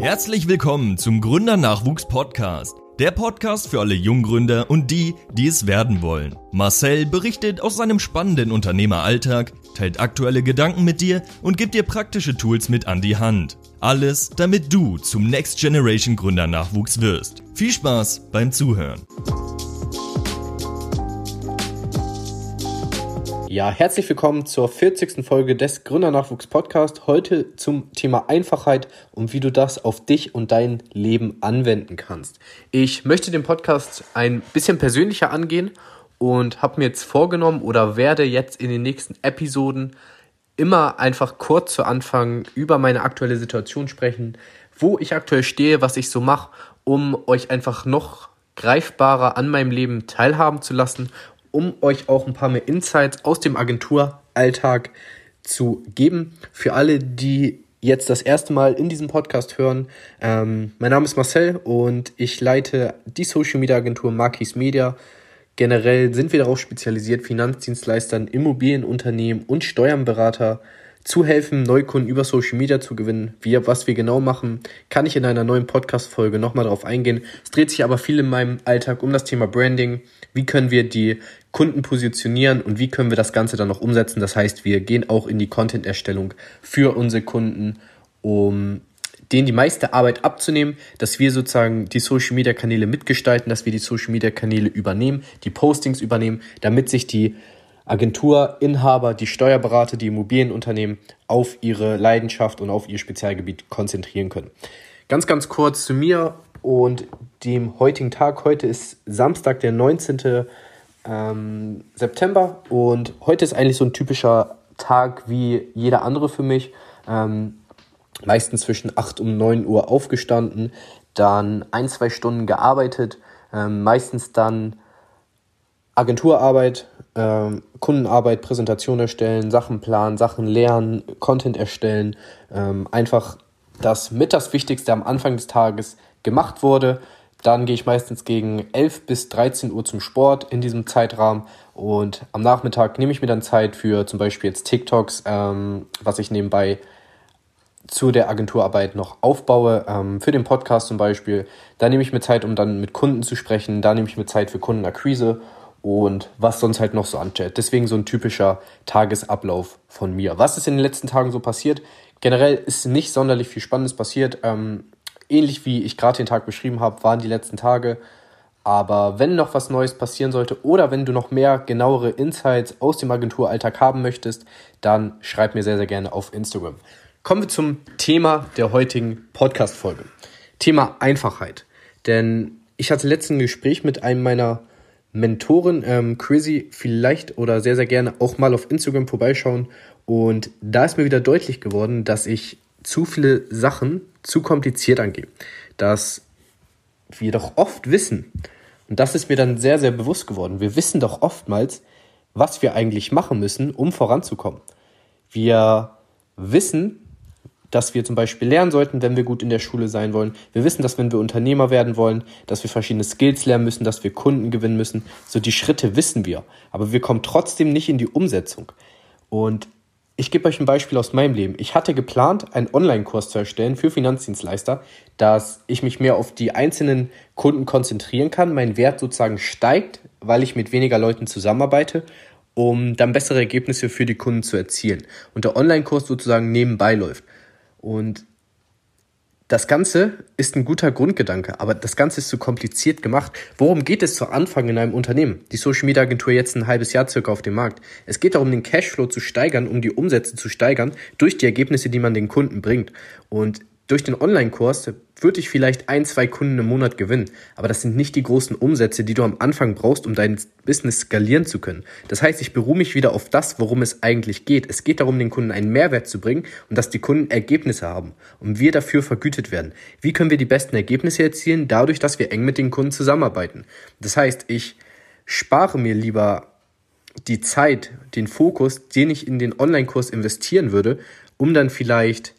Herzlich willkommen zum Gründernachwuchs Podcast. Der Podcast für alle Junggründer und die, die es werden wollen. Marcel berichtet aus seinem spannenden Unternehmeralltag, teilt aktuelle Gedanken mit dir und gibt dir praktische Tools mit an die Hand. Alles, damit du zum Next Generation Gründernachwuchs wirst. Viel Spaß beim Zuhören. Ja, herzlich willkommen zur 40. Folge des Gründernachwuchs Podcast. Heute zum Thema Einfachheit und wie du das auf dich und dein Leben anwenden kannst. Ich möchte den Podcast ein bisschen persönlicher angehen und habe mir jetzt vorgenommen oder werde jetzt in den nächsten Episoden immer einfach kurz zu Anfang über meine aktuelle Situation sprechen, wo ich aktuell stehe, was ich so mache, um euch einfach noch greifbarer an meinem Leben teilhaben zu lassen um euch auch ein paar mehr Insights aus dem Agenturalltag zu geben. Für alle, die jetzt das erste Mal in diesem Podcast hören, ähm, mein Name ist Marcel und ich leite die Social Media Agentur Marquis Media. Generell sind wir darauf spezialisiert, Finanzdienstleistern, Immobilienunternehmen und Steuernberater zu helfen, Neukunden über Social Media zu gewinnen. Wir, was wir genau machen, kann ich in einer neuen Podcast-Folge nochmal darauf eingehen. Es dreht sich aber viel in meinem Alltag um das Thema Branding. Wie können wir die Kunden positionieren und wie können wir das Ganze dann noch umsetzen? Das heißt, wir gehen auch in die Content-Erstellung für unsere Kunden, um denen die meiste Arbeit abzunehmen, dass wir sozusagen die Social Media Kanäle mitgestalten, dass wir die Social Media Kanäle übernehmen, die Postings übernehmen, damit sich die Agenturinhaber, die Steuerberater, die Immobilienunternehmen auf ihre Leidenschaft und auf ihr Spezialgebiet konzentrieren können. Ganz, ganz kurz zu mir und dem heutigen Tag. Heute ist Samstag, der 19. Ähm, September und heute ist eigentlich so ein typischer Tag wie jeder andere für mich. Ähm, meistens zwischen 8 und 9 Uhr aufgestanden, dann ein, zwei Stunden gearbeitet, ähm, meistens dann Agenturarbeit, ähm, Kundenarbeit, Präsentation erstellen, Sachen planen, Sachen lernen, Content erstellen. Ähm, einfach das mit das Wichtigste am Anfang des Tages gemacht wurde. Dann gehe ich meistens gegen 11 bis 13 Uhr zum Sport in diesem Zeitrahmen und am Nachmittag nehme ich mir dann Zeit für zum Beispiel jetzt TikToks, ähm, was ich nebenbei zu der Agenturarbeit noch aufbaue, ähm, für den Podcast zum Beispiel. Da nehme ich mir Zeit, um dann mit Kunden zu sprechen. Da nehme ich mir Zeit für Kundenakquise und was sonst halt noch so ansteht. Deswegen so ein typischer Tagesablauf von mir. Was ist in den letzten Tagen so passiert? Generell ist nicht sonderlich viel Spannendes passiert. Ähm, ähnlich wie ich gerade den Tag beschrieben habe, waren die letzten Tage. Aber wenn noch was Neues passieren sollte oder wenn du noch mehr genauere Insights aus dem Agenturalltag haben möchtest, dann schreib mir sehr, sehr gerne auf Instagram. Kommen wir zum Thema der heutigen Podcast-Folge. Thema Einfachheit. Denn ich hatte letzten Gespräch mit einem meiner Mentoren, ähm, Chrissy, vielleicht oder sehr, sehr gerne auch mal auf Instagram vorbeischauen. Und da ist mir wieder deutlich geworden, dass ich zu viele Sachen zu kompliziert angehe. Dass wir doch oft wissen, und das ist mir dann sehr, sehr bewusst geworden, wir wissen doch oftmals, was wir eigentlich machen müssen, um voranzukommen. Wir wissen, dass wir zum Beispiel lernen sollten, wenn wir gut in der Schule sein wollen. Wir wissen, dass wenn wir Unternehmer werden wollen, dass wir verschiedene Skills lernen müssen, dass wir Kunden gewinnen müssen. So die Schritte wissen wir, aber wir kommen trotzdem nicht in die Umsetzung. Und ich gebe euch ein Beispiel aus meinem Leben. Ich hatte geplant, einen Online-Kurs zu erstellen für Finanzdienstleister, dass ich mich mehr auf die einzelnen Kunden konzentrieren kann, mein Wert sozusagen steigt, weil ich mit weniger Leuten zusammenarbeite, um dann bessere Ergebnisse für die Kunden zu erzielen. Und der Online-Kurs sozusagen nebenbei läuft. Und das Ganze ist ein guter Grundgedanke, aber das Ganze ist zu kompliziert gemacht. Worum geht es zu Anfang in einem Unternehmen? Die Social Media Agentur jetzt ein halbes Jahr circa auf dem Markt. Es geht darum, den Cashflow zu steigern, um die Umsätze zu steigern durch die Ergebnisse, die man den Kunden bringt. Und durch den Online-Kurs würde ich vielleicht ein, zwei Kunden im Monat gewinnen. Aber das sind nicht die großen Umsätze, die du am Anfang brauchst, um dein Business skalieren zu können. Das heißt, ich beruhe mich wieder auf das, worum es eigentlich geht. Es geht darum, den Kunden einen Mehrwert zu bringen und dass die Kunden Ergebnisse haben und wir dafür vergütet werden. Wie können wir die besten Ergebnisse erzielen? Dadurch, dass wir eng mit den Kunden zusammenarbeiten. Das heißt, ich spare mir lieber die Zeit, den Fokus, den ich in den Online-Kurs investieren würde, um dann vielleicht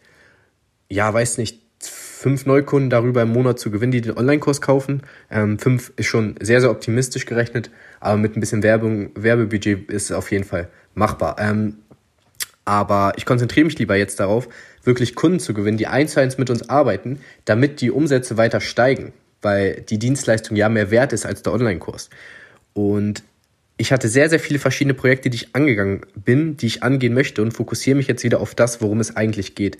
ja, weiß nicht, fünf Neukunden darüber im Monat zu gewinnen, die den Online-Kurs kaufen. Ähm, fünf ist schon sehr, sehr optimistisch gerechnet, aber mit ein bisschen Werbung, Werbebudget ist es auf jeden Fall machbar. Ähm, Aber ich konzentriere mich lieber jetzt darauf, wirklich Kunden zu gewinnen, die eins zu eins mit uns arbeiten, damit die Umsätze weiter steigen, weil die Dienstleistung ja mehr wert ist als der Online-Kurs. Und ich hatte sehr, sehr viele verschiedene Projekte, die ich angegangen bin, die ich angehen möchte und fokussiere mich jetzt wieder auf das, worum es eigentlich geht.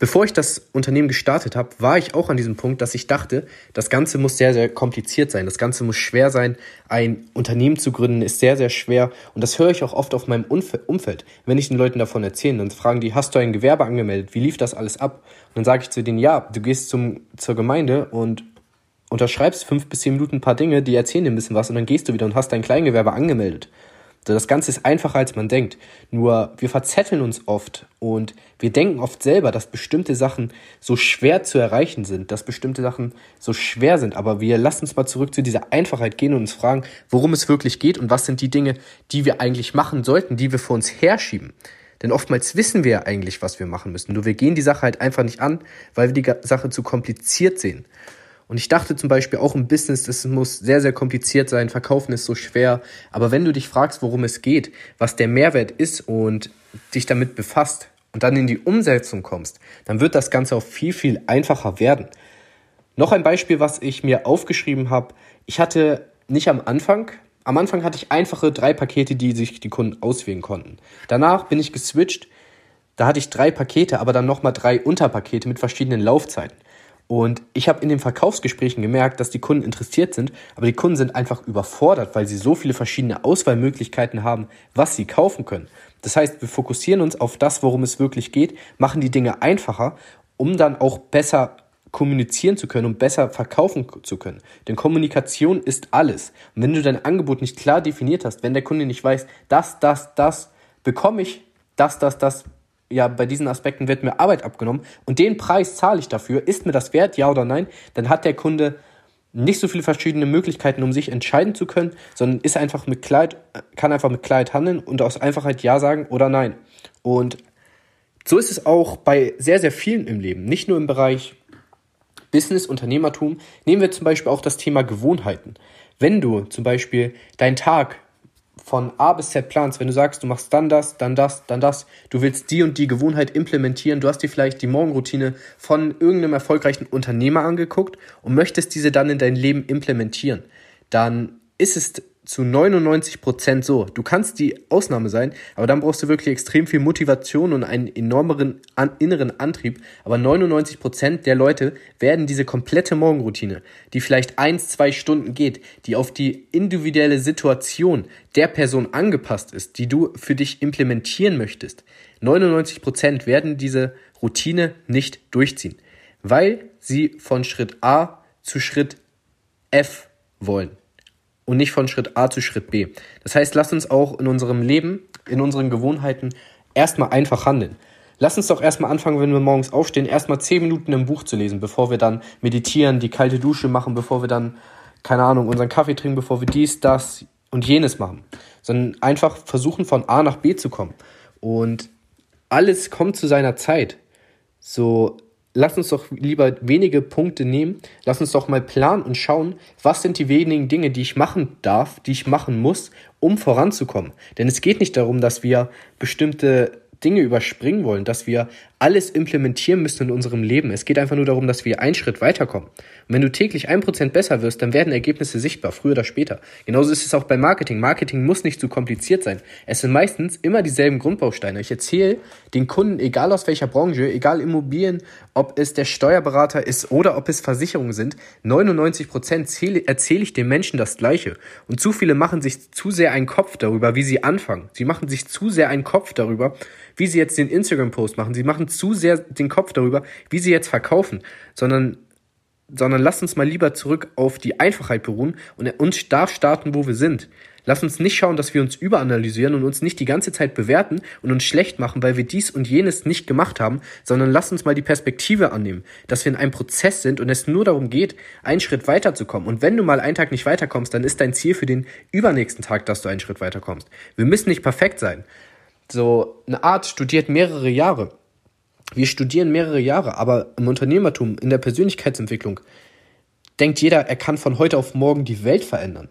Bevor ich das Unternehmen gestartet habe, war ich auch an diesem Punkt, dass ich dachte, das Ganze muss sehr, sehr kompliziert sein. Das Ganze muss schwer sein. Ein Unternehmen zu gründen ist sehr, sehr schwer. Und das höre ich auch oft auf meinem Umfeld. Wenn ich den Leuten davon erzähle, dann fragen die, hast du ein Gewerbe angemeldet? Wie lief das alles ab? Und dann sage ich zu denen, ja, du gehst zum, zur Gemeinde und unterschreibst fünf bis zehn Minuten ein paar Dinge, die erzählen dir ein bisschen was und dann gehst du wieder und hast dein Kleingewerbe angemeldet. Das Ganze ist einfacher, als man denkt. Nur wir verzetteln uns oft und wir denken oft selber, dass bestimmte Sachen so schwer zu erreichen sind, dass bestimmte Sachen so schwer sind. Aber wir lassen uns mal zurück zu dieser Einfachheit gehen und uns fragen, worum es wirklich geht und was sind die Dinge, die wir eigentlich machen sollten, die wir vor uns herschieben. Denn oftmals wissen wir ja eigentlich, was wir machen müssen. Nur wir gehen die Sache halt einfach nicht an, weil wir die Sache zu kompliziert sehen. Und ich dachte zum Beispiel auch im Business, das muss sehr, sehr kompliziert sein, verkaufen ist so schwer. Aber wenn du dich fragst, worum es geht, was der Mehrwert ist und dich damit befasst und dann in die Umsetzung kommst, dann wird das Ganze auch viel, viel einfacher werden. Noch ein Beispiel, was ich mir aufgeschrieben habe. Ich hatte nicht am Anfang, am Anfang hatte ich einfache drei Pakete, die sich die Kunden auswählen konnten. Danach bin ich geswitcht. Da hatte ich drei Pakete, aber dann nochmal drei Unterpakete mit verschiedenen Laufzeiten. Und ich habe in den Verkaufsgesprächen gemerkt, dass die Kunden interessiert sind, aber die Kunden sind einfach überfordert, weil sie so viele verschiedene Auswahlmöglichkeiten haben, was sie kaufen können. Das heißt, wir fokussieren uns auf das, worum es wirklich geht, machen die Dinge einfacher, um dann auch besser kommunizieren zu können und besser verkaufen zu können. Denn Kommunikation ist alles. Und wenn du dein Angebot nicht klar definiert hast, wenn der Kunde nicht weiß, das, das, das bekomme ich, das, das, das ja, bei diesen Aspekten wird mir Arbeit abgenommen und den Preis zahle ich dafür, ist mir das wert, ja oder nein, dann hat der Kunde nicht so viele verschiedene Möglichkeiten, um sich entscheiden zu können, sondern ist einfach mit Kleid, kann einfach mit Kleid handeln und aus Einfachheit Ja sagen oder Nein. Und so ist es auch bei sehr, sehr vielen im Leben, nicht nur im Bereich Business, Unternehmertum. Nehmen wir zum Beispiel auch das Thema Gewohnheiten. Wenn du zum Beispiel deinen Tag von A bis Z planst, wenn du sagst, du machst dann das, dann das, dann das, du willst die und die Gewohnheit implementieren, du hast dir vielleicht die Morgenroutine von irgendeinem erfolgreichen Unternehmer angeguckt und möchtest diese dann in dein Leben implementieren, dann ist es zu 99 Prozent so. Du kannst die Ausnahme sein, aber dann brauchst du wirklich extrem viel Motivation und einen enormeren an, inneren Antrieb. Aber 99 Prozent der Leute werden diese komplette Morgenroutine, die vielleicht eins, zwei Stunden geht, die auf die individuelle Situation der Person angepasst ist, die du für dich implementieren möchtest, 99 Prozent werden diese Routine nicht durchziehen, weil sie von Schritt A zu Schritt F wollen und nicht von Schritt A zu Schritt B. Das heißt, lass uns auch in unserem Leben, in unseren Gewohnheiten erstmal einfach handeln. Lass uns doch erstmal anfangen, wenn wir morgens aufstehen, erstmal zehn Minuten ein Buch zu lesen, bevor wir dann meditieren, die kalte Dusche machen, bevor wir dann, keine Ahnung, unseren Kaffee trinken, bevor wir dies, das und jenes machen. Sondern einfach versuchen, von A nach B zu kommen. Und alles kommt zu seiner Zeit. So, lass uns doch lieber wenige Punkte nehmen. Lass uns doch mal planen und schauen, was sind die wenigen Dinge, die ich machen darf, die ich machen muss, um voranzukommen. Denn es geht nicht darum, dass wir bestimmte Dinge überspringen wollen, dass wir alles implementieren müssen in unserem Leben. Es geht einfach nur darum, dass wir einen Schritt weiterkommen. Und wenn du täglich ein Prozent besser wirst, dann werden Ergebnisse sichtbar, früher oder später. Genauso ist es auch bei Marketing. Marketing muss nicht zu kompliziert sein. Es sind meistens immer dieselben Grundbausteine. Ich erzähle den Kunden, egal aus welcher Branche, egal Immobilien, ob es der Steuerberater ist oder ob es Versicherungen sind, 99 Prozent erzähle ich den Menschen das Gleiche. Und zu viele machen sich zu sehr einen Kopf darüber, wie sie anfangen. Sie machen sich zu sehr einen Kopf darüber, wie sie jetzt den Instagram-Post machen. Sie machen zu sehr den Kopf darüber, wie sie jetzt verkaufen, sondern, sondern lasst uns mal lieber zurück auf die Einfachheit beruhen und uns da starten, wo wir sind. Lass uns nicht schauen, dass wir uns überanalysieren und uns nicht die ganze Zeit bewerten und uns schlecht machen, weil wir dies und jenes nicht gemacht haben, sondern lass uns mal die Perspektive annehmen, dass wir in einem Prozess sind und es nur darum geht, einen Schritt weiterzukommen. Und wenn du mal einen Tag nicht weiterkommst, dann ist dein Ziel für den übernächsten Tag, dass du einen Schritt weiterkommst. Wir müssen nicht perfekt sein. So eine Art studiert mehrere Jahre. Wir studieren mehrere Jahre, aber im Unternehmertum, in der Persönlichkeitsentwicklung, denkt jeder, er kann von heute auf morgen die Welt verändern.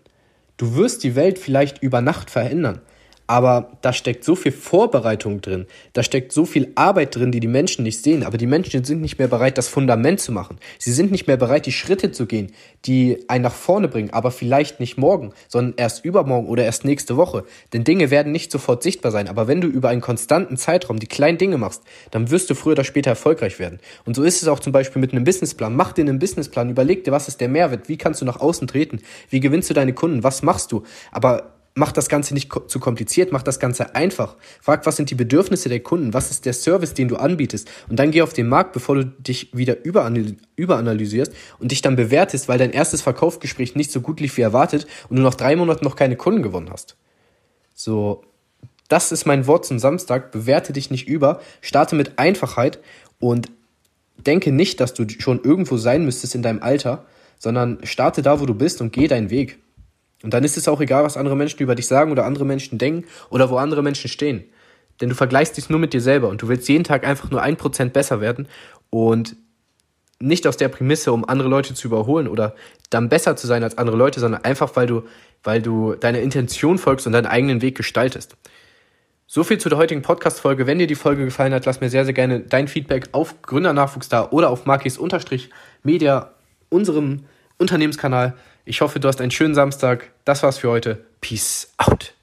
Du wirst die Welt vielleicht über Nacht verändern, Aber da steckt so viel Vorbereitung drin, da steckt so viel Arbeit drin, die die Menschen nicht sehen. Aber die Menschen sind nicht mehr bereit, das Fundament zu machen. Sie sind nicht mehr bereit, die Schritte zu gehen, die einen nach vorne bringen, aber vielleicht nicht morgen, sondern erst übermorgen oder erst nächste Woche. Denn Dinge werden nicht sofort sichtbar sein. Aber wenn du über einen konstanten Zeitraum die kleinen Dinge machst, dann wirst du früher oder später erfolgreich werden. Und so ist es auch zum Beispiel mit einem Businessplan. Mach dir einen Businessplan, überleg dir, was ist der Mehrwert, wie kannst du nach außen treten, wie gewinnst du deine Kunden, was machst du. Aber Mach das Ganze nicht zu kompliziert, mach das Ganze einfach. Frag, was sind die Bedürfnisse der Kunden, was ist der Service, den du anbietest. Und dann geh auf den Markt, bevor du dich wieder überanalysierst und dich dann bewertest, weil dein erstes Verkaufsgespräch nicht so gut lief wie erwartet und du nach drei Monaten noch keine Kunden gewonnen hast. So, das ist mein Wort zum Samstag. Bewerte dich nicht über, starte mit Einfachheit und denke nicht, dass du schon irgendwo sein müsstest in deinem Alter, sondern starte da, wo du bist und geh deinen Weg. Und dann ist es auch egal, was andere Menschen über dich sagen oder andere Menschen denken oder wo andere Menschen stehen. Denn du vergleichst dich nur mit dir selber und du willst jeden Tag einfach nur ein Prozent besser werden und nicht aus der Prämisse, um andere Leute zu überholen oder dann besser zu sein als andere Leute, sondern einfach, weil du, weil du deiner Intention folgst und deinen eigenen Weg gestaltest. So viel zu der heutigen Podcast-Folge. Wenn dir die Folge gefallen hat, lass mir sehr, sehr gerne dein Feedback auf Gründernachwuchs da oder auf Markis-Media, unserem Unternehmenskanal. Ich hoffe, du hast einen schönen Samstag. Das war's für heute. Peace out.